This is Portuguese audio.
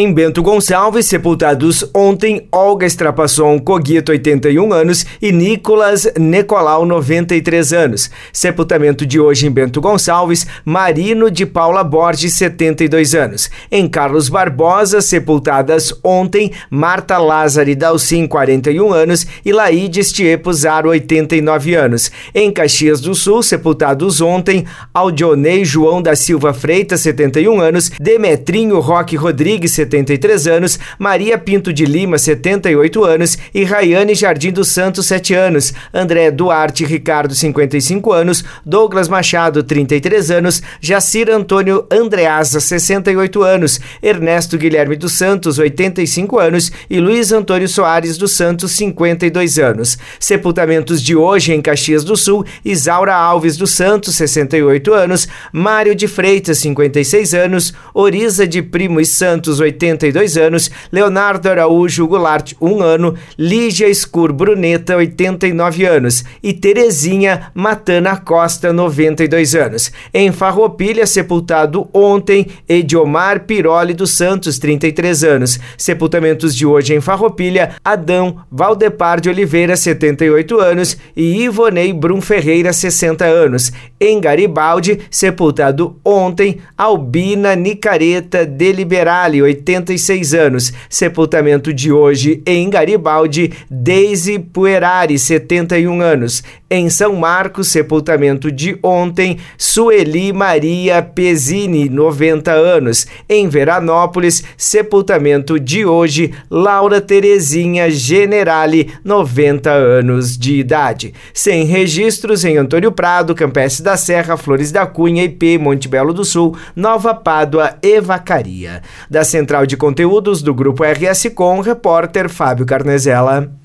Em Bento Gonçalves, sepultados ontem Olga Estrapasson Cogito, 81 anos, e Nicolas Nicolau, 93 anos. Sepultamento de hoje em Bento Gonçalves, Marino de Paula Borges, 72 anos. Em Carlos Barbosa, sepultadas ontem Marta Lázari Dalcin, 41 anos, e Laide Estiepo Zaro, 89 anos. Em Caxias do Sul, sepultados ontem Aldionei João da Silva Freitas, 71 anos, Demetrinho Roque Rodrigues, 73 anos, Maria Pinto de Lima, 78 anos e Rayane Jardim dos Santos, 7 anos, André Duarte Ricardo, 55 anos, Douglas Machado, 33 anos, Jacir Antônio Andreasa, 68 anos, Ernesto Guilherme dos Santos, 85 anos e Luiz Antônio Soares dos Santos, 52 anos. Sepultamentos de hoje em Caxias do Sul, Isaura Alves dos Santos, 68 anos, Mário de Freitas, 56 anos, Oriza de Primo e Santos, 82 anos, Leonardo Araújo Goulart, 1 ano, Lígia Escur Bruneta, 89 anos e Terezinha Matana Costa, 92 anos. Em Farroupilha, sepultado ontem, Ediomar Piroli dos Santos, 33 anos. Sepultamentos de hoje em Farroupilha, Adão Valdepar de Oliveira, 78 anos e Ivonei Brum Ferreira, 60 anos. Em Garibaldi, sepultado ontem, Albina Nicareta Deliberale, 86 anos. Sepultamento de hoje em Garibaldi, Daisy Puerari, 71 anos. Em São Marcos, sepultamento de ontem, Sueli Maria Pesini, 90 anos. Em Veranópolis, sepultamento de hoje, Laura Terezinha Generale, 90 anos de idade. Sem registros em Antônio Prado, Campestre da Serra, Flores da Cunha, IP, Monte Belo do Sul, Nova Pádua e Vacaria. Da Central de Conteúdos do Grupo RS Com, repórter Fábio Carnezella.